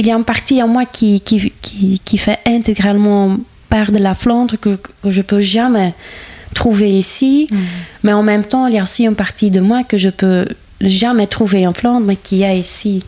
il y a une partie en moi qui, qui, qui, qui fait intégralement part de la Flandre que, que je peux jamais trouver ici. Mm. Mais en même temps, il y a aussi une partie de moi que je peux jamais trouver en Flandre, mais qui est ici.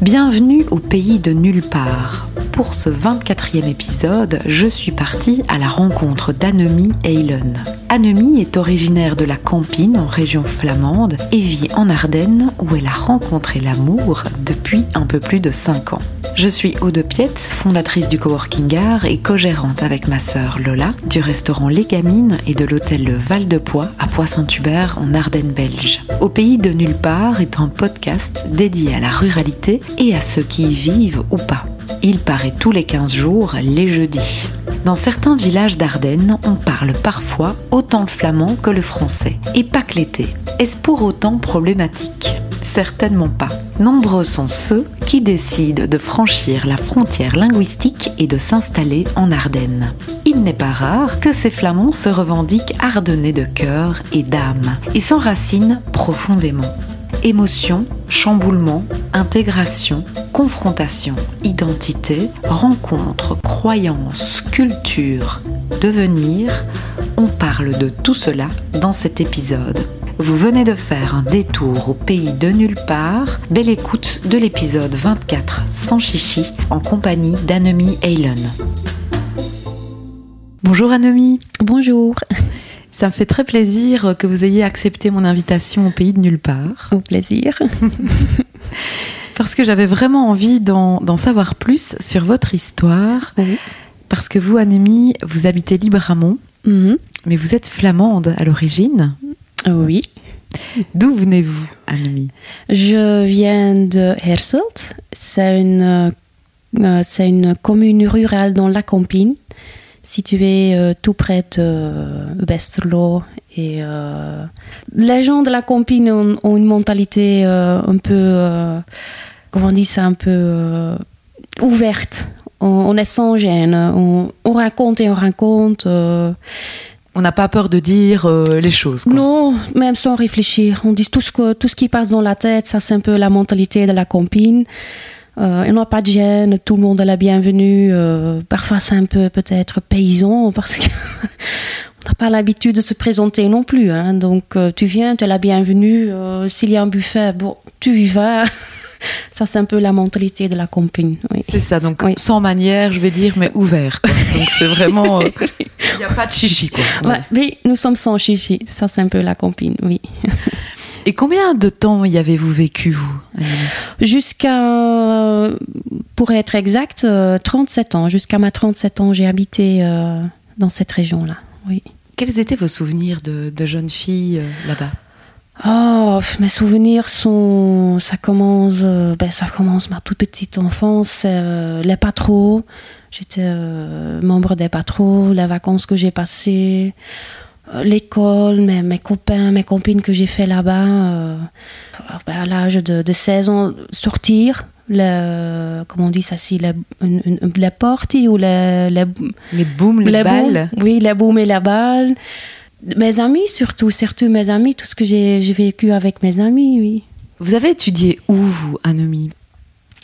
Bienvenue au pays de nulle part. Pour ce 24e épisode, je suis partie à la rencontre d'Annemie Eilen. Annemie est originaire de la Campine en région flamande et vit en Ardennes où elle a rencontré l'amour depuis un peu plus de 5 ans. Je suis Aude Pietz, fondatrice du Coworking Art et co-gérante avec ma sœur Lola du restaurant Les Gamines et de l'hôtel Le Val de Poix à Poix-Saint-Hubert en Ardennes belge. Au pays de nulle part est un podcast dédié à la ruralité et à ceux qui y vivent ou pas. Il paraît tous les 15 jours, les jeudis. Dans certains villages d'Ardennes, on parle parfois autant le flamand que le français. Et pas que l'été. Est-ce pour autant problématique? Certainement pas. Nombreux sont ceux qui décident de franchir la frontière linguistique et de s'installer en Ardennes. Il n'est pas rare que ces flamands se revendiquent ardennais de cœur et d'âme et s'enracinent profondément. Émotion, chamboulement, intégration, confrontation, identité, rencontre, croyance, culture, devenir, on parle de tout cela dans cet épisode. Vous venez de faire un détour au pays de nulle part. Belle écoute de l'épisode 24 sans chichi en compagnie d'Annemie Eilen. Bonjour Annemie. Bonjour. Ça me fait très plaisir que vous ayez accepté mon invitation au pays de nulle part. Au plaisir. Parce que j'avais vraiment envie d'en savoir plus sur votre histoire. Oui. Parce que vous, Annemie, vous habitez Libramont, Mhm. mais vous êtes flamande à l'origine. Oui. D'où venez-vous, Annemie? Je viens de Herselt. C'est une, euh, une commune rurale dans la Campine, située euh, tout près de euh, Westerlo. Et euh, les gens de la Campine ont, ont une mentalité euh, un peu, euh, comment on dit ça, un peu ouverte. On, on est sans gêne. On, on raconte et on raconte. On n'a pas peur de dire les choses. quoi. non, même sans réfléchir. On dit tout ce, que, tout ce qui passe dans la tête, ça c'est un peu la mentalité de la campine. Euh, on n'a pas de gêne, tout le monde est la bienvenue. Euh, parfois c'est un peu peut-être paysan parce que n'a pas l'habitude de se présenter non plus. hein. Donc euh, tu viens, tu es la bienvenue. Euh, S'il y a un buffet, bon, tu y vas. ça c'est un peu la mentalité de la campine. oui. C'est ça, donc Oui. sans manière, je vais dire, mais ouvert. quoi. Donc c'est vraiment. euh, Il n'y a pas de chichi, quoi. Ouais, oui, nous sommes sans chichi. Ça c'est un peu la campine, oui. Et combien de temps y avez-vous vécu, vous Jusqu'à, pour être exact, euh, 37 ans. Jusqu'à ma 37 ans, j'ai habité dans cette région-là. Oui. Quels étaient vos souvenirs de, de jeune fille euh, là-bas? Oh, mes souvenirs sont, ça commence, euh, ben ça commence ma toute petite enfance, euh, les patros. J'étais membre des patros, les vacances que j'ai passées, l'école, mes, mes copains, mes copines que j'ai fait là-bas. ben, à l'âge de, de 16 ans, sortir, le, comment on dit ça, si, les, une- une- les parties ou les, les, Les booms, les, les balles oui, les booms et la balle. Mes amis surtout, surtout mes amis, tout ce que j'ai vécu avec mes amis, oui. Vous avez étudié où, vous, Annemie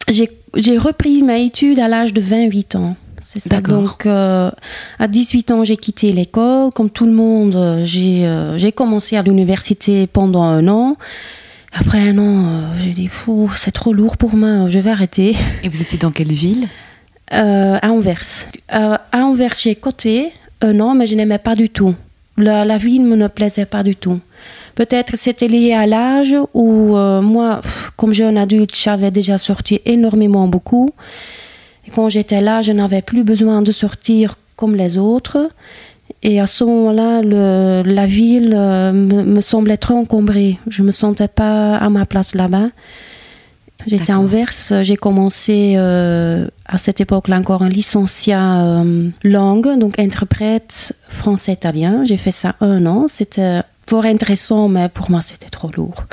J'ai j'ai repris mes études à l'âge de 28 ans. C'est ça. D'accord. Donc, euh, à 18 ans, j'ai quitté l'école. Comme tout le monde, euh, j'ai euh, j'ai commencé à l'université pendant un an. Après un an, euh, j'ai dit, Fou, c'est trop lourd pour moi, je vais arrêter. Et vous étiez dans quelle ville Euh, à Anvers. Euh, à Anvers, j'ai coté un an, mais je n'aimais pas du tout. La, la vie ne me plaisait pas du tout. Peut-être c'était lié à l'âge où euh, moi, comme jeune adulte, j'avais déjà sorti énormément beaucoup. Et quand j'étais là, je n'avais plus besoin de sortir comme les autres. Et à ce moment-là, la ville euh, me, me semblait trop encombrée. Je me sentais pas à ma place là-bas. J'étais D'accord. Anvers, j'ai commencé euh, à cette époque-là encore un licenciat euh, langue, donc interprète français-italien. J'ai fait ça un an, c'était fort intéressant, mais pour moi c'était trop lourd.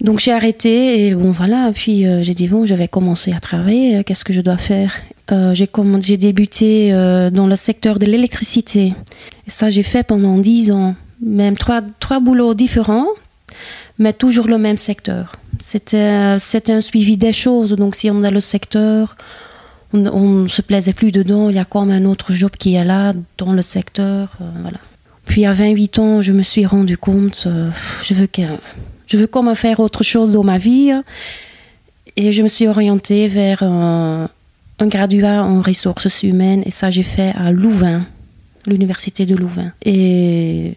Donc j'ai arrêté et bon voilà, puis euh, j'ai dit bon, je vais commencer à travailler, qu'est-ce que je dois faire? Euh, j'ai débuté euh, dans le secteur de l'électricité. Ça, j'ai fait pendant dix ans, même trois, trois boulots différents, mais toujours le même secteur. C'était, c'était un suivi des choses. Donc, si on a le secteur, on ne se plaisait plus dedans, il y a comme un autre job qui est là, dans le secteur. Euh, voilà. Puis, à 28 ans, je me suis rendu compte, je veux que, je veux comme faire autre chose dans ma vie. Et je me suis orientée vers un, graduat en ressources humaines et ça j'ai fait à Louvain, l'université de Louvain. Et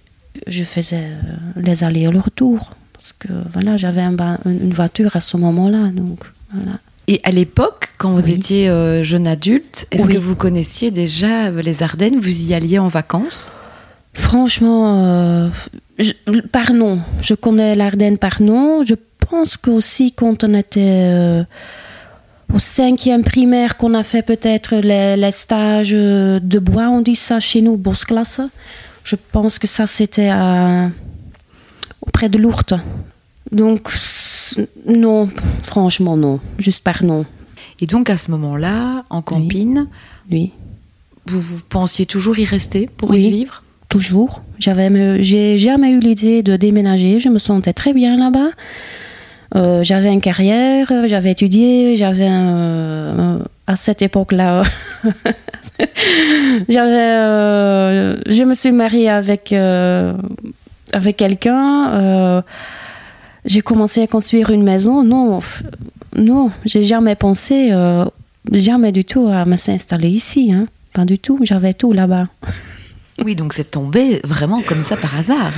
je faisais euh, les allers et le retour parce que voilà, j'avais une voiture à ce moment-là. Donc voilà. Et à l'époque, quand vous étiez euh, jeune adulte, est-ce que vous connaissiez déjà les Ardennes? Vous y alliez en vacances? Franchement, euh, par nom. Je connais l'Ardenne par nom. Je pense qu'aussi quand on était au cinquième primaire qu'on a fait peut-être les, stages de bois, on dit ça chez nous, classe. Je pense que ça c'était auprès de Lourdes. Donc non, franchement non, juste par non. Et donc à ce moment-là, en campine, oui. Vous, pensiez toujours y rester pour y vivre? Toujours. J'avais, j'ai jamais eu l'idée de déménager. Je me sentais très bien là-bas. Euh, j'avais une carrière, j'avais étudié, j'avais à cette époque-là, j'avais, euh, je me suis mariée avec euh, avec quelqu'un. j'ai commencé à construire une maison. Non, non, j'ai jamais pensé, jamais du tout à me s'installer ici. Hein. Pas du tout. J'avais tout là-bas. Oui, donc c'est tombé vraiment comme ça par hasard.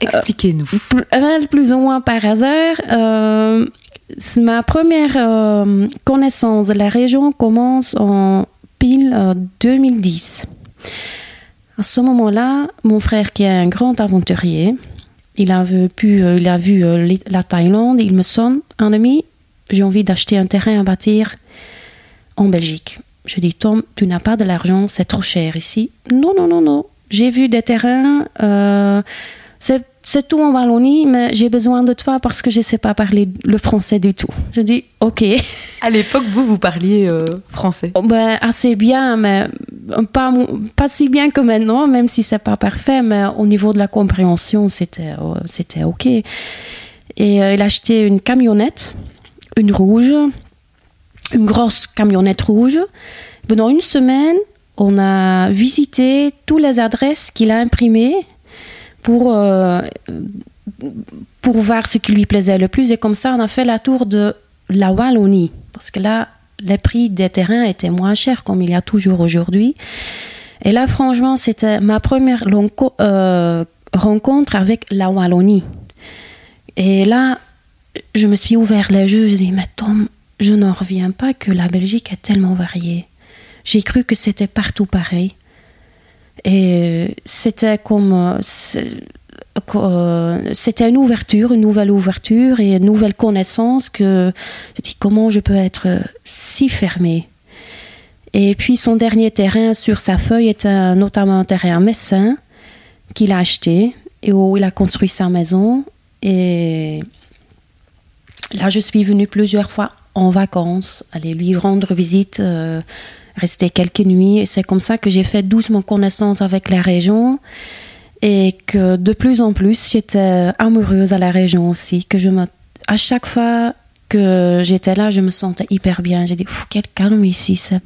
Expliquez-nous. Euh, plus ou moins par hasard. Euh, ma première euh, connaissance de la région commence en pile 2010. À ce moment-là, mon frère, qui est un grand aventurier, il a vu, il a vu la Thaïlande, il me sonne, un ami, j'ai envie d'acheter un terrain à bâtir en Belgique. Je dis, Tom, tu n'as pas de l'argent, c'est trop cher ici. Non, non, non, non. J'ai vu des terrains, euh, c'est tout en Wallonie, mais j'ai besoin de toi parce que je ne sais pas parler le français du tout. Je dis, OK. À l'époque, vous, vous parliez euh, français oh, ben, Assez bien, mais pas, pas si bien que maintenant, même si c'est pas parfait, mais au niveau de la compréhension, c'était euh, c'était OK. Et il a acheté une camionnette, une rouge, une grosse camionnette rouge. Pendant une semaine, on a visité toutes les adresses qu'il a imprimées pour, euh, pour voir ce qui lui plaisait le plus. Et comme ça, on a fait la tour de la Wallonie. Parce que là, les prix des terrains étaient moins chers, comme il y a toujours aujourd'hui. Et là, franchement, c'était ma première euh, rencontre avec la Wallonie. Et là, je me suis ouvert les yeux. Je dit, mais Tom, je n'en reviens pas que la Belgique est tellement variée. J'ai cru que c'était partout pareil. Et c'était comme. Euh, euh, c'était une ouverture, une nouvelle ouverture et une nouvelle connaissance que je dis comment je peux être si fermée? Et puis son dernier terrain sur sa feuille était notamment un terrain Messin qu'il a acheté et où il a construit sa maison. Et là, je suis venue plusieurs fois en vacances, aller lui rendre visite. Euh, rester quelques nuits. C'est comme ça que j'ai fait doucement connaissance avec la région et que de plus en plus j'étais amoureuse à la région aussi. Que je me, à chaque fois que j'étais là, je me sentais hyper bien. J'ai dit, quel calme ici. C'est,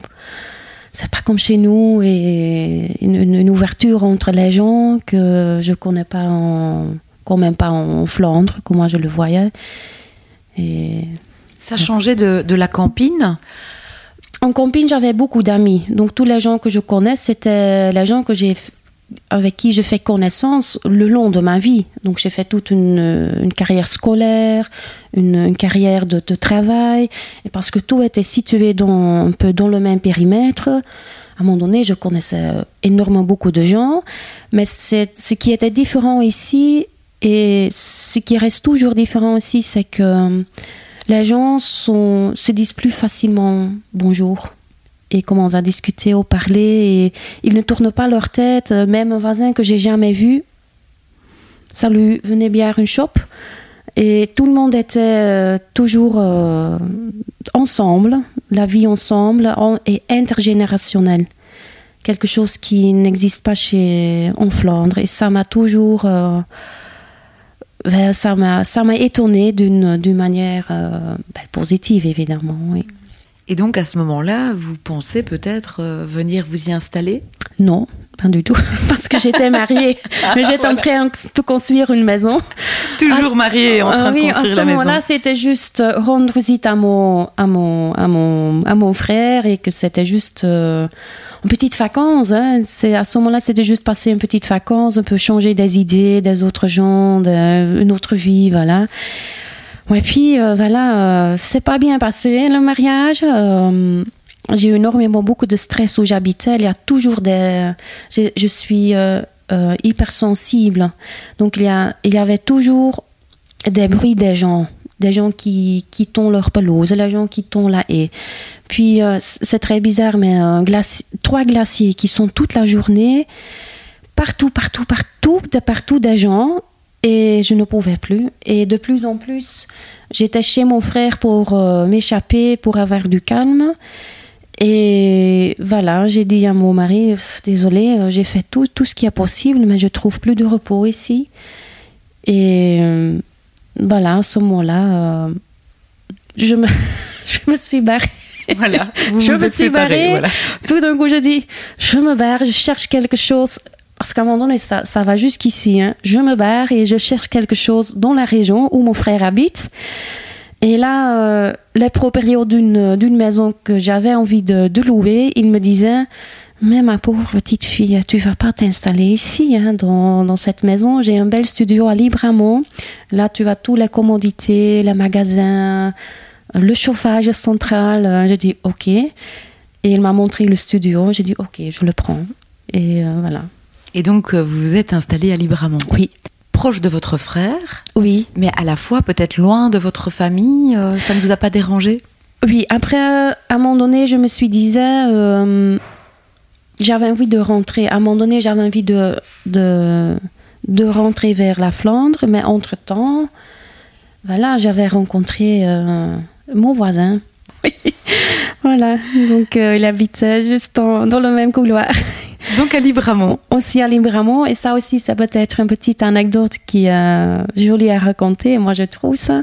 pas comme chez nous et une, ouverture entre les gens que je connais pas en, quand même pas en Flandre, comment je le voyais. Et ça changeait de, de la campine? En camping, j'avais beaucoup d'amis. Donc, tous les gens que je connais, c'était les gens que j'ai avec qui je fais connaissance le long de ma vie. Donc j'ai fait toute une, carrière scolaire, une, carrière de, travail, et parce que tout était situé un peu dans le même périmètre. À un moment donné, je connaissais énormément beaucoup de gens, mais ce qui était différent ici, et ce qui reste toujours différent ici, c'est que les gens se disent plus facilement bonjour et commencent à discuter, au parler. Et ils ne tournent pas leur tête. Même un voisin que j'ai jamais vu, salut, venez bien à une shop. Et tout le monde était euh, toujours euh, ensemble. la vie ensemble est intergénérationnelle. Quelque chose qui n'existe pas chez en Flandre. Et ça m'a toujours. Euh, ben, ça m'a ça m'a étonné d'une d'une manière euh, ben, positive évidemment oui. Et donc à ce moment-là, vous pensez peut-être euh, venir vous y installer? Non, pas du tout, parce que j'étais mariée, mais j'étais en train de construire une maison. Toujours mariée, en train de construire la maison. À ce moment-là, c'était juste euh, rendre visite à mon à mon à mon à mon frère et que c'était juste euh, une petite vacances. Hein. C'est à ce moment-là, c'était juste passer une petite vacance, un peu changer des idées, des autres gens, une autre vie, voilà. Ouais, puis euh, voilà, euh, c'est pas bien passé le mariage. Euh, j'ai eu énormément beaucoup de stress où j'habitais. Il y a toujours des. Je, je suis hypersensible. Donc il y, a, il y avait toujours des bruits des gens. Des gens qui, qui tondent leur pelouse, des gens qui tondent la haie. Puis c'est très bizarre, mais trois glaciers qui sont toute la journée, partout, partout, partout, de partout des gens et je ne pouvais plus. Et de plus en plus, j'étais chez mon frère pour euh, m'échapper, pour avoir du calme. Et voilà, j'ai dit à mon mari, désolé, euh, j'ai fait tout, tout ce qui est possible, mais je trouve plus de repos ici. Et euh, voilà, à ce moment-là, je, me, je me suis barrée. Voilà, je me suis barrée. Tout d'un coup, je dis, je me barre, je cherche quelque chose parce qu'à un moment donné, ça, ça va jusqu'ici. Hein. Je me barre et je cherche quelque chose dans la région où mon frère habite. Et là, euh, les propriétaires d'une, d'une maison que j'avais envie de, de, louer, il me disait Mais ma pauvre petite fille, tu vas pas t'installer ici, hein, dans, dans, cette maison. J'ai un bel studio à Libramont. Là, tu as toutes les commodités, les magasins, le chauffage central. J'ai dit Ok. Et il m'a montré le studio. J'ai dit Ok, je le prends. Et euh, voilà. Et donc, euh, vous vous êtes installé à Libramont Oui. Proche de votre frère Oui. Mais à la fois peut-être loin de votre famille euh, Ça ne vous a pas dérangé? Oui. Après, à un moment donné, je me suis dit, euh, j'avais envie de rentrer. À un moment donné, j'avais envie de, de, de, rentrer vers la Flandre. Mais entre-temps, voilà, j'avais rencontré mon voisin. voilà, donc il habitait juste dans le même couloir. Donc à Libramont. Aussi à Libramont. Et ça aussi, ça peut être une petite anecdote qui est euh, jolie à raconter. Moi, je trouve ça.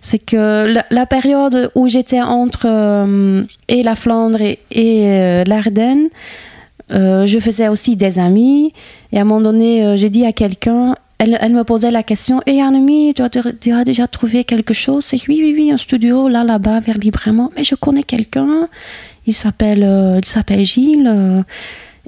C'est que la, période où j'étais entre euh, et la Flandre et, euh, l'Ardenne, je faisais aussi des amis. Et à un moment donné, j'ai dit à quelqu'un, elle, me posait la question Et Annemie, tu, as déjà trouvé quelque chose C'est oui, oui, oui, un studio là, là-bas, vers Libramont. Mais je connais quelqu'un. Il s'appelle, il s'appelle Gilles.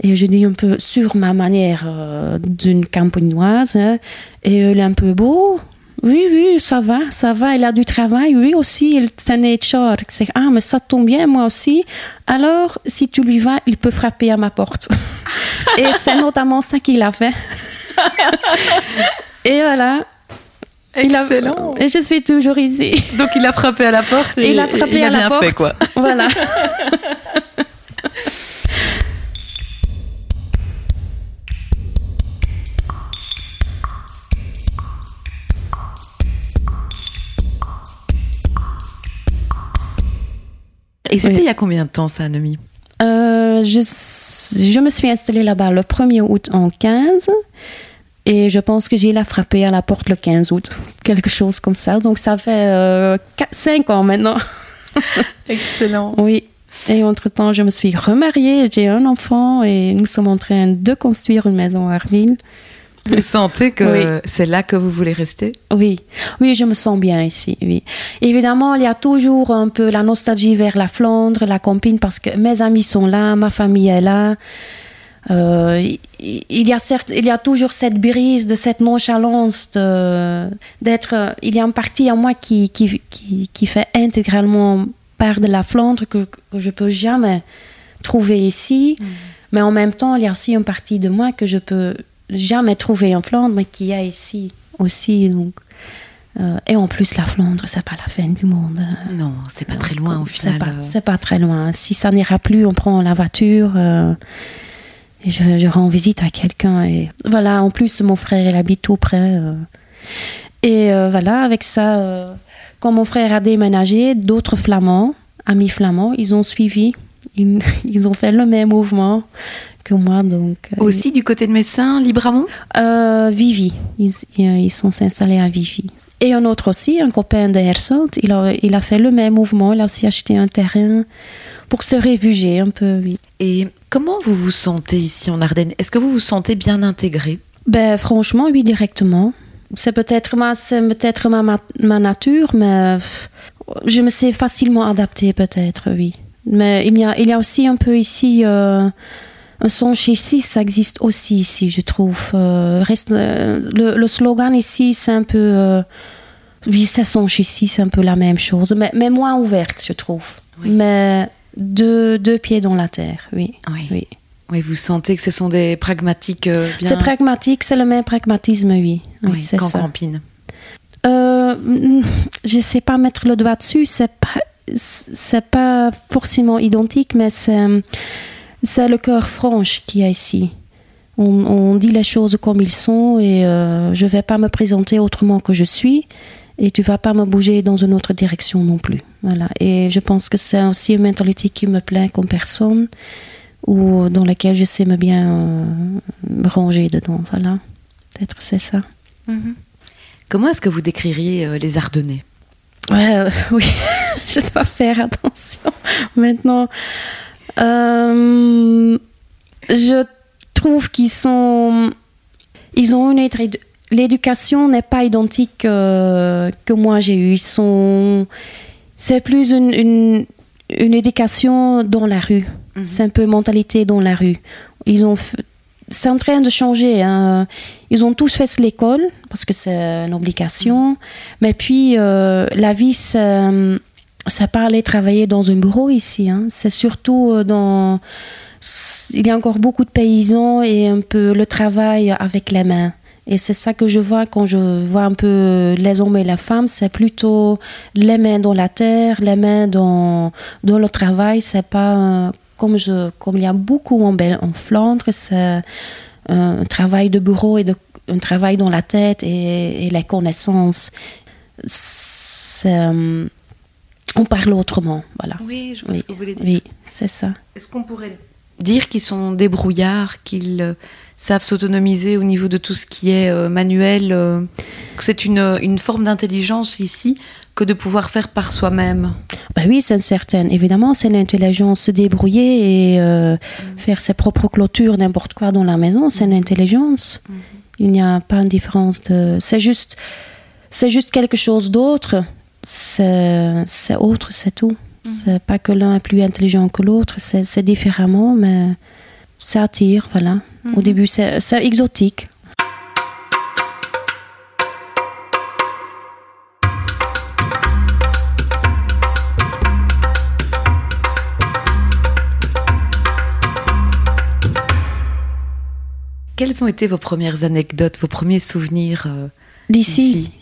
Et je dis un peu sur ma manière euh, d'une campagnoise. Hein. et elle est un peu beau. Oui, oui, ça va, ça va. Elle a du travail. Oui, aussi, il short. C'est, ah, mais ça tombe bien, moi aussi. Alors, si tu lui vas, il peut frapper à ma porte. et c'est notamment ça qu'il a fait. et voilà. Excellent. et je suis toujours ici. Donc, il a frappé à la porte et il a frappé il a à bien la porte. fait, quoi. Voilà. Et c'était il y a combien de temps ça, Nomi? Euh, je, je, me suis installée là-bas le 1er août en 15 et je pense que j'ai la frappé à la porte le 15 août, quelque chose comme ça. Donc ça fait 5 euh, ans maintenant. Excellent. Oui. Et entre-temps, je me suis remariée, j'ai un enfant et nous sommes en train de construire une maison à Arville. Vous sentez que c'est là que vous voulez rester? Oui, oui, je me sens bien ici. Oui, évidemment, il y a toujours un peu la nostalgie vers la Flandre, la campagne, parce que mes amis sont là, ma famille est là. Euh, il y a certes, il y a toujours cette brise de cette nonchalance d'être. Il y a une partie en moi qui, qui, qui, fait intégralement part de la Flandre que, que je peux jamais trouver ici. Mm. Mais en même temps, il y a aussi une partie de moi que je peux jamais trouvé en Flandre, mais qui a ici aussi. Donc, euh, et en plus, la Flandre, c'est pas la fin du monde. Hein. Non, c'est pas très loin au final. C'est pas, pas, très loin. Si ça n'ira plus, on prend la voiture euh, et je, je, rends visite à quelqu'un. Et voilà, en plus, mon frère, il habite tout près. Euh. et voilà, avec ça, quand mon frère a déménagé, d'autres flamands amis flamands, ils ont suivi, ils, ils ont fait le même mouvement que moi. Donc, euh, Aussi du côté de Messin, Libramont euh, Vivi, ils, ils sont installés à Vivi. Et un autre aussi, un copain de Hersalt, il a, il a fait le même mouvement, il a aussi acheté un terrain pour se réfugier un peu, oui. Et comment vous vous sentez ici en Ardennes? Est-ce que vous vous sentez bien intégré? Ben, franchement, oui, directement. C'est peut-être ma, peut-être ma, ma, ma nature, mais je me sais facilement adapter, peut-être, oui. Mais il y a, il y a aussi un peu ici euh, un songe ici, ça existe aussi ici, je trouve. Euh, reste, le, le, slogan ici, c'est un peu. Euh, oui, ça songe ici, c'est un peu la même chose, mais, mais moins ouverte, je trouve. Oui. Mais deux, deux pieds dans la terre, oui. Oui. oui. oui vous sentez que ce sont des pragmatiques euh, bien... C'est pragmatique, c'est le même pragmatisme, oui. Oui, oui c'est ça. Campine. Euh, je sais pas mettre le doigt dessus, c'est pas, c'est pas forcément identique, mais c'est, c'est le cœur franche qu'il y a ici. On, on, dit les choses comme ils sont et euh, je vais pas me présenter autrement que je suis et tu vas pas me bouger dans une autre direction non plus. Voilà. Et je pense que c'est aussi une mentalité qui me plaît comme personne ou dans laquelle je sais me bien euh, ranger dedans. Voilà. Peut-être c'est ça. Mm -hmm. Comment est-ce que vous décririez euh, les Ardennais? Ouais, euh, Oui, je dois faire attention maintenant. Euh, je trouve qu'ils sont. Ils ont une l'éducation n'est pas identique euh, que moi j'ai eu. Ils sont, c'est plus une, une, une, éducation dans la rue. Mm -hmm. C'est un peu mentalité dans la rue. Ils ont, c'est en train de changer. Hein. Ils ont tous fait l'école parce que c'est une obligation. -hmm. Mais puis euh, la vie, ça pas aller travailler dans un bureau ici. Hein. C'est surtout dans il y a encore beaucoup de paysans et un peu le travail avec les mains. Et c'est ça que je vois quand je vois un peu les hommes et les femmes, c'est plutôt les mains dans la terre, les mains dans, dans le travail. C'est pas euh, comme, je, comme il y a beaucoup en, Bel en Flandre, c'est un travail de bureau et de, un travail dans la tête et, et les connaissances. Euh, on parle autrement, voilà. Oui, je vois oui, ce que vous voulez dire. Oui, c'est ça. Est-ce qu'on pourrait dire qu'ils sont débrouillards, qu'ils euh, savent s'autonomiser au niveau de tout ce qui est euh, manuel, euh, c'est une, une, forme d'intelligence ici que de pouvoir faire par soi-même. Ben oui, c'est certain. Évidemment, c'est l'intelligence se débrouiller et euh, mm. faire ses propres clôtures, n'importe quoi dans la maison, c'est une intelligence. Mm. Il n'y a pas une différence de. C'est juste, c'est juste quelque chose d'autre. C'est autre, c'est tout. Mm. C'est pas que l'un est plus intelligent que l'autre, c'est différemment, mais ça attire, voilà. Au début, c'est exotique. Quelles ont été vos premières anecdotes, vos premiers souvenirs euh, d'ici?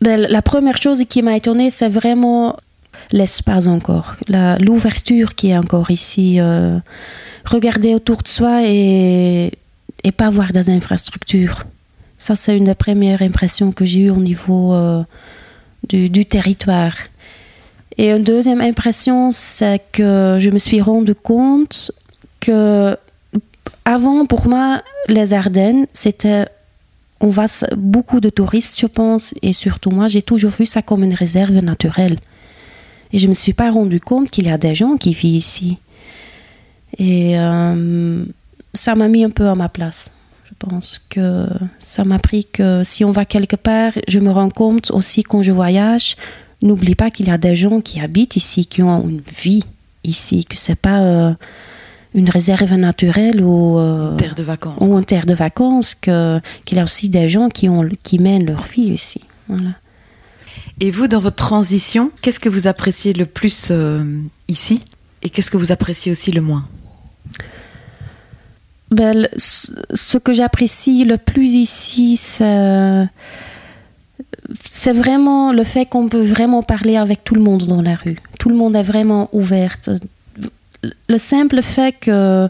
Ben, La première chose qui m'a étonnée, c'est vraiment l'espace encore, l'ouverture qui est encore ici. Euh, regarder autour de soi et, et pas voir des infrastructures. Ça, c'est une des premières impressions que j'ai eues au niveau euh, du, du, territoire. Et une deuxième impression, c'est que je me suis rendu compte que avant, pour moi, les Ardennes, c'était on va beaucoup de touristes, je pense, et surtout moi, j'ai toujours vu ça comme une réserve naturelle. Et je ne me suis pas rendu compte qu'il y a des gens qui vivent ici. Et euh, ça m'a mis un peu à ma place. Je pense que ça m'a appris que si on va quelque part, je me rends compte aussi quand je voyage, n'oublie pas qu'il y a des gens qui habitent ici, qui ont une vie ici, que c'est pas euh, une réserve naturelle ou euh, terre de vacances. ou une terre de vacances, que qu'il y a aussi des gens qui ont qui mènent leur vie ici. Voilà. Et vous, dans votre transition, qu'est-ce que vous appréciez le plus euh, ici et qu'est-ce que vous appréciez aussi le moins? Ben, ce que j'apprécie le plus ici, c'est vraiment le fait qu'on peut vraiment parler avec tout le monde dans la rue. Tout le monde est vraiment ouvert. Le simple fait que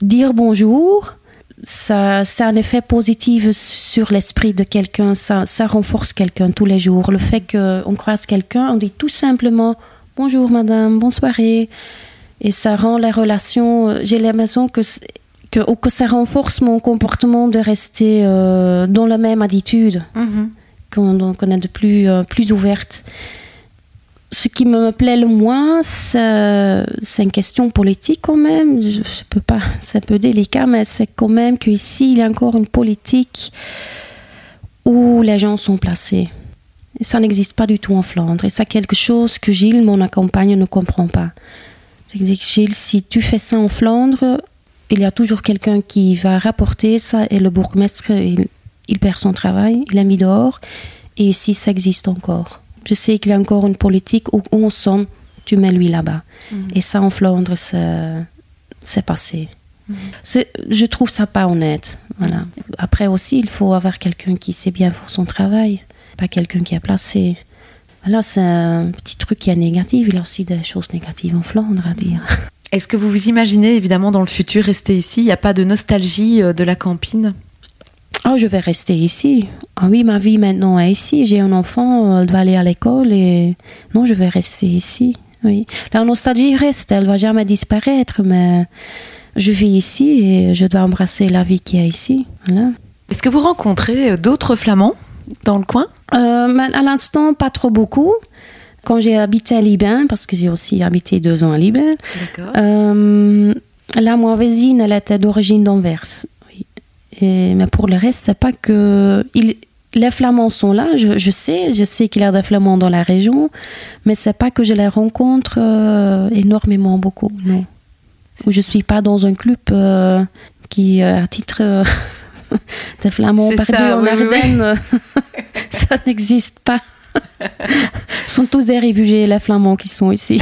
dire bonjour, ça, ça a un effet positif sur l'esprit de quelqu'un, ça, ça renforce quelqu'un tous les jours. Le fait qu'on croise quelqu'un, on dit tout simplement bonjour madame, bonsoir. Et ça rend la relation, j'ai l'impression que, que, que ça renforce mon comportement de rester dans la même attitude, mhm. qu'on est de plus, plus ouverte ce qui me plaît le moins, c'est une question politique quand même. Je, peux pas, c'est un peu délicat, mais c'est quand même qu'ici, il y a encore une politique où les gens sont placés. Ça n'existe pas du tout en Flandre. Et c'est quelque chose que Gilles, mon accompagne, ne comprend pas. Je dis, Gilles, si tu fais ça en Flandre, il y a toujours quelqu'un qui va rapporter ça et le bourgmestre, il, il perd son travail, il l'a mis dehors. Et ici, ça existe encore. Je sais qu'il y a encore une politique où on sent, tu mets lui là-bas. Mhm. Et ça, en Flandre, c'est passé. Mhm. Je trouve ça pas honnête. Voilà. Après aussi, il faut avoir quelqu'un qui sait bien faire son travail, pas quelqu'un qui est placé. Voilà, c'est un petit truc qui est négatif. Il y a aussi des choses négatives en Flandre à dire. Est-ce que vous vous imaginez évidemment dans le futur rester ici? Il n'y a pas de nostalgie euh, de la campine? Oh, je vais rester ici. Ah oui, ma vie maintenant est ici. J'ai un enfant, elle doit aller à l'école et non, je vais rester ici. Oui. La nostalgie reste, elle va jamais disparaître, mais je vis ici et je dois embrasser la vie qui est ici. Est-ce que vous rencontrez d'autres Flamands dans le coin? Euh, À l'instant, pas trop beaucoup. Quand j'ai habité à Libin, parce que j'ai aussi habité deux ans à Libin, euh, là, ma voisine, elle était d'origine d'Anvers mais pour le reste, c'est pas que. les Flamands sont là, je, sais, je sais qu'il y a des Flamands dans la région, mais c'est pas que je les rencontre euh, énormément beaucoup, non. Ou je suis pas dans un club euh, qui, euh, à titre des Flamands perdus en Ardennes, ça n'existe pas. Ce sont tous des réfugiés, les Flamands qui sont ici.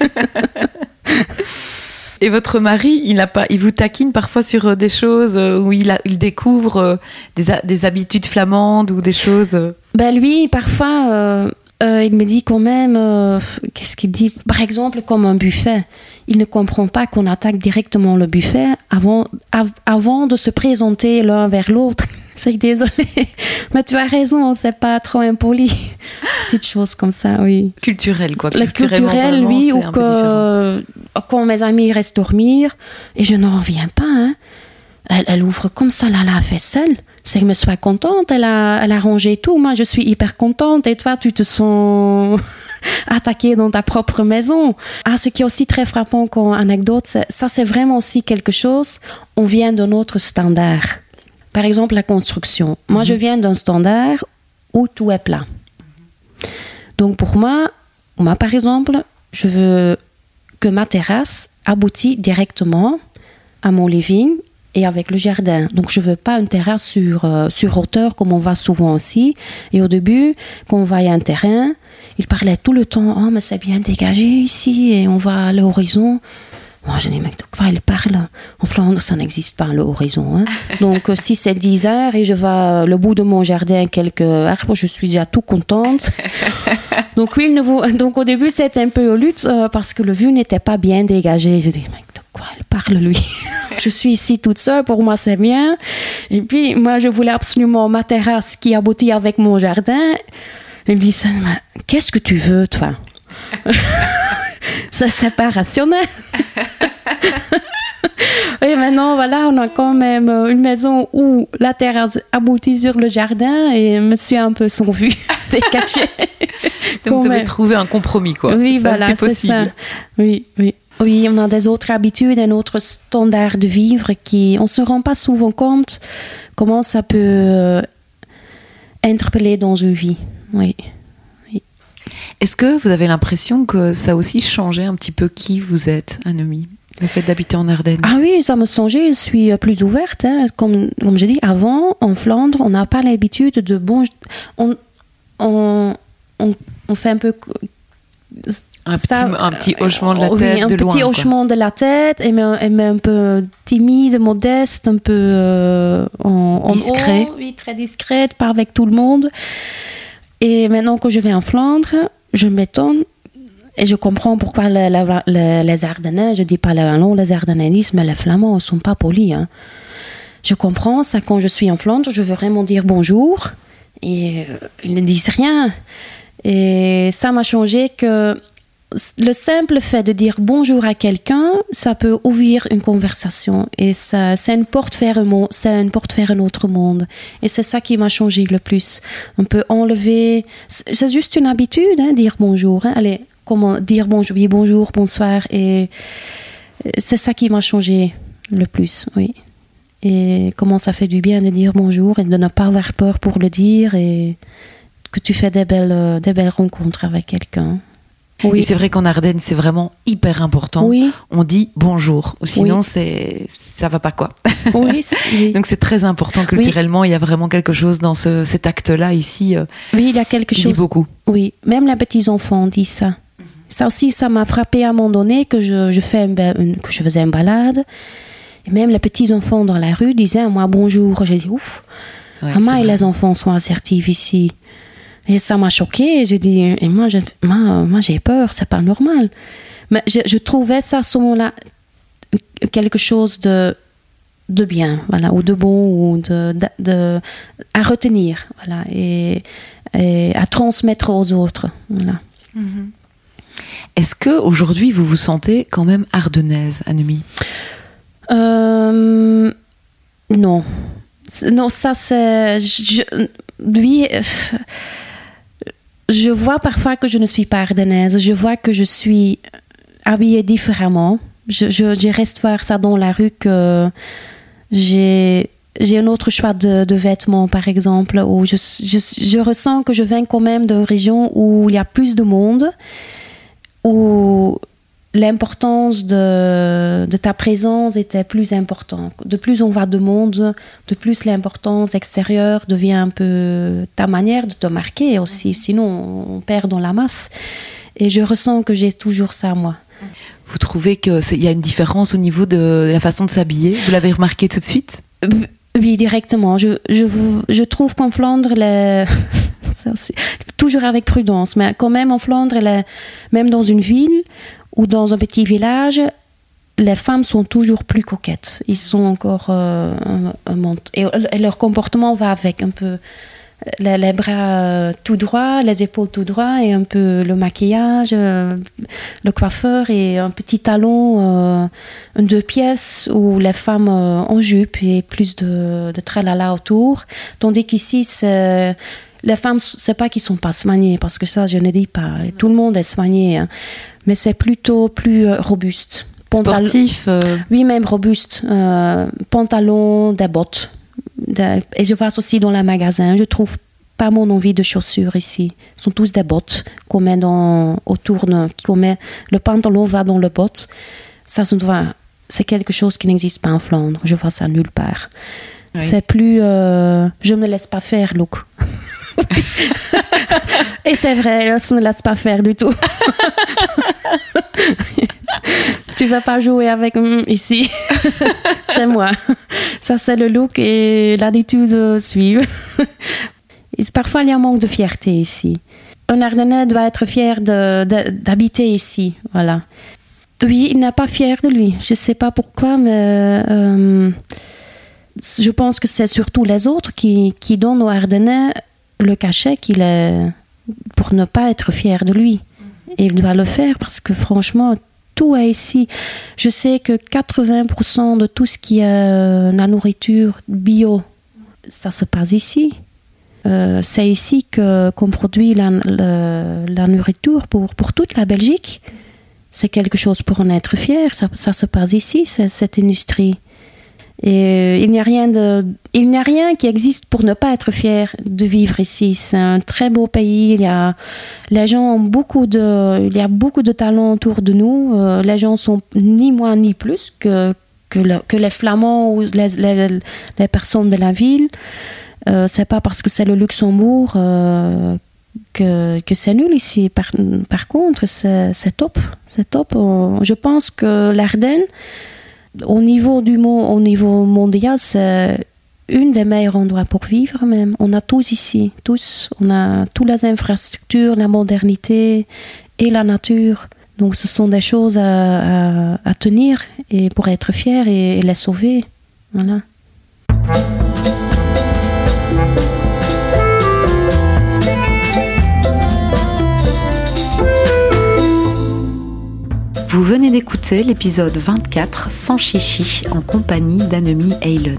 Et votre mari, il, pas, il vous taquine parfois sur euh, des choses euh, où il, découvre euh, des, des, habitudes flamandes ou des choses ben Lui, parfois, il me dit quand même, qu'est-ce qu'il dit? Par exemple, comme un buffet. Il ne comprend pas qu'on attaque directement le buffet avant, avant de se présenter l'un vers l'autre. C'est désolé, mais tu as raison, c'est pas trop impoli. Petites choses comme ça, oui. Culturel, quoi. Le culturel, oui, ou que quand mes amis restent dormir, et je n'en reviens pas, hein. Elle, ouvre comme ça la, la vaisselle. C'est que me soit contente, elle a, elle a rangé tout. Moi, je suis hyper contente. Et toi, tu te sens attaqué dans ta propre maison. Ah, ce qui est aussi très frappant comme anecdote, ça, c'est vraiment aussi quelque chose. On vient de notre standard. Par exemple, la construction. Moi, je mhm. viens d'un standard où tout est plat. Donc, pour moi, moi, par exemple, je veux que ma terrasse aboutit directement à mon living et avec le jardin. Donc je veux pas une terrasse sur, euh, sur hauteur comme on va souvent aussi. Et au début, quand on va à un terrain, il parlait tout le temps, oh mais c'est bien dégagé ici et on va à l'horizon. Moi, je dis, mais de quoi il parle? En Flandre, ça n'existe pas, le horizon. Hein. Donc, si c'est 10 heures et je vais le bout de mon jardin, quelques arbres, je suis déjà tout contente. Donc, oui, Donc, au début, c'était un peu au lutte euh, parce que le vue n'était pas bien dégagé. Je dis, mais de quoi il parle, lui? Je suis ici toute seule, pour moi, c'est bien. Et puis, moi, je voulais absolument ma terrasse qui aboutit avec mon jardin. Il dit, qu'est-ce que tu veux, toi? Ça c'est pas rationnel. Et maintenant, voilà, on a quand même euh, une maison où la terrasse aboutit sur le jardin et monsieur un peu son vue caché. Donc vous avez trouvé un compromis, quoi. Oui, voilà, c'est ça. Oui, oui. Oui, on a des autres habitudes, un autre standard de vivre qui, on se rend pas souvent compte comment ça peut euh, interpeller dans une vie. Oui. Est-ce que vous avez l'impression que ça a aussi changé un petit peu qui vous êtes, Anomie le fait d'habiter en Ardennes? Ah oui, ça me change. Je suis plus ouverte. Hein. Comme, comme j'ai dit, avant, en Flandre, on n'a pas l'habitude de bon. On, on, on, fait un peu. Un, petit, un petit hochement de la tête. Oui, un petit hochement de la tête, et mais, un peu timide, modeste, un peu. Euh, en, discret. oui, très discrète, pas avec tout le monde. Et maintenant que je vais en Flandre, je m'étonne et je comprends pourquoi les Ardennais, je dis pas les Wallons, les mais les Flamands ne sont pas polis. Hein. Je comprends ça quand je suis en Flandre, je veux vraiment dire bonjour et euh, ils ne disent rien. Et ça m'a changé que le simple fait de dire bonjour à quelqu'un, ça peut ouvrir une conversation et ça, c'est une porte vers un une porte un autre monde. Et c'est ça qui m'a changé le plus. On peut enlever, c'est juste une habitude, hein, dire bonjour. Hein. Allez, comment dire bonjour, oui, bonjour, bonsoir. Et c'est ça qui m'a changé le plus, oui. Et comment ça fait du bien de dire bonjour et de ne pas avoir peur pour le dire et que tu fais des belles, des belles rencontres avec quelqu'un. Oui. Et c'est vrai qu'en Ardennes, c'est vraiment hyper important. Oui. On dit bonjour, ou sinon c'est ça va pas quoi. Oui. Donc c'est très important culturellement. Il y a vraiment quelque chose dans ce, cet acte-là ici. Euh, oui, il y a quelque chose. Dit beaucoup. Oui, même les petits enfants disent ça. Ça aussi, ça m'a frappé à un moment donné que je, je fais que je faisais une balade. Et même les petits enfants dans la rue disaient à moi bonjour. J'ai dit ouf. Maman et les enfants sont assertifs ici. Et ça m'a choqué. J'ai dit, et moi, moi, j'ai peur, c'est pas normal. Mais je, trouvais ça à ce moment-là quelque chose de, de bien, voilà, ou de bon, ou de, de, à retenir, voilà, et, à transmettre aux autres, voilà. Mm-hmm. Est-ce que aujourd'hui vous vous sentez quand même ardennaise, Annemie? Euh, Non, non, ça c'est, lui. Euh, je vois parfois que je ne suis pas ardennaise. Je vois que je suis habillée différemment. Je, reste voir ça dans la rue que j'ai j'ai un autre choix de, vêtements, par exemple, je, je, je, ressens que je viens quand même d'une région où il y a plus de monde, où l'importance de, de, ta présence était plus importante. De plus on va de monde, de plus l'importance extérieure devient un peu ta manière de te marquer aussi. Sinon, on perd dans la masse. Et je ressens que j'ai toujours ça, moi. Vous trouvez qu'il y a une différence au niveau de la façon de s'habiller? Vous l'avez remarqué tout de suite? Oui, directement. Je, je, je trouve qu'en Flandre, les... toujours avec prudence, mais quand même en Flandre, les... même dans une ville, ou dans un petit village, les femmes sont toujours plus coquettes. Ils sont encore euh, un, et, et, leur comportement va avec un peu les, bras euh, tout droit, les épaules tout droit et un peu le maquillage, euh, le coiffeur et un petit talon, un deux pièces où les femmes en jupe et plus de, de tralala autour. Tandis qu'ici, c'est les femmes, c'est pas qu'ils sont pas soignées, parce que ça, je ne dis pas. Tout le monde est soigné. Hein mais c'est plutôt plus euh, robuste. Sportif euh. Oui, même robuste. Euh, pantalon, des bottes. Et je vois aussi dans les magasins, je trouve pas mon envie de chaussures ici. Ce sont tous des bottes qu'on met dans, autour, qu'on met, le pantalon va dans le botte. Ça, c'est quelque chose qui n'existe pas en Flandre. Je vois ça nulle part. C'est plus, je me laisse pas faire, look. Et c'est vrai, elle ne laisse pas faire du tout. tu vas pas jouer avec mm, ici. c'est moi. Ça, c'est le look et l'attitude suivent. parfois, il y a un manque de fierté ici. Un Ardennais doit être fier d'habiter ici. Voilà. Oui, il n'est pas fier de lui. Je ne sais pas pourquoi, mais euh, je pense que c'est surtout les autres qui donnent aux Ardennais le cachet qu'il est pour ne pas être fier de lui. Et il doit le faire parce que franchement, tout est ici. Je sais que 80% de tout ce qui est euh, la nourriture bio, ça se passe ici. Euh, c'est ici qu'on produit la, la, nourriture pour, pour toute la Belgique. C'est quelque chose pour en être fier. Ça, ça se passe ici, cette industrie. Euh, il n'y a rien de, il n'y a rien qui existe pour ne pas être fier de vivre ici. C'est un très beau pays. Il y a, les gens ont beaucoup de, il y a beaucoup de talents autour de nous. Euh, les gens sont ni moins ni plus que que, les Flamands ou les, les, les, personnes de la ville. Euh, c'est pas parce que c'est le Luxembourg euh, que, que c'est nul ici. Par, par contre, c'est top. C'est top. je pense que l'Ardenne au niveau du monde, au niveau mondial, c'est une des meilleurs endroits pour vivre même. On a tous ici, tous. On a toutes les infrastructures, la modernité et la nature. Donc ce sont des choses à, tenir et pour être fier et, et les sauver. Voilà. Venez d'écouter l'épisode 24 sans chichi en compagnie d'Annemie Eilen.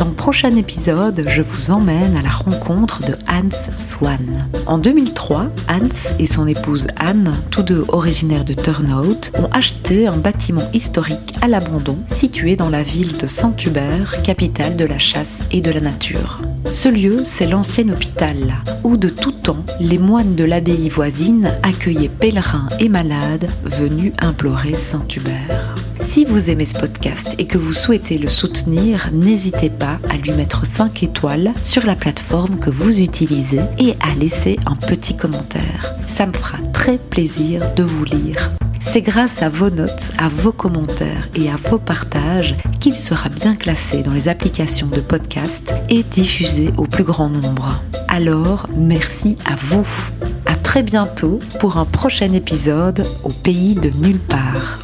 Dans le prochain épisode, je vous emmène à la rencontre de Hans Swan. En 2003, Hans et son épouse Anne, tous deux originaires de Turnhout, ont acheté un bâtiment historique à l'abandon situé dans la ville de Saint-Hubert, capitale de la chasse et de la nature. Ce lieu, c'est l'ancien hôpital, où de tout temps, les moines de l'abbaye voisine accueillaient pèlerins et malades venus implorer Saint-Hubert. Si vous aimez ce podcast et que vous souhaitez le soutenir, n'hésitez pas à lui mettre 5 étoiles sur la plateforme que vous utilisez et à laisser un petit commentaire. Ça me fera très plaisir de vous lire. C'est grâce à vos notes, à vos commentaires et à vos partages qu'il sera bien classé dans les applications de podcast et diffusé au plus grand nombre. Alors, merci à vous. À très bientôt pour un prochain épisode au pays de nulle part.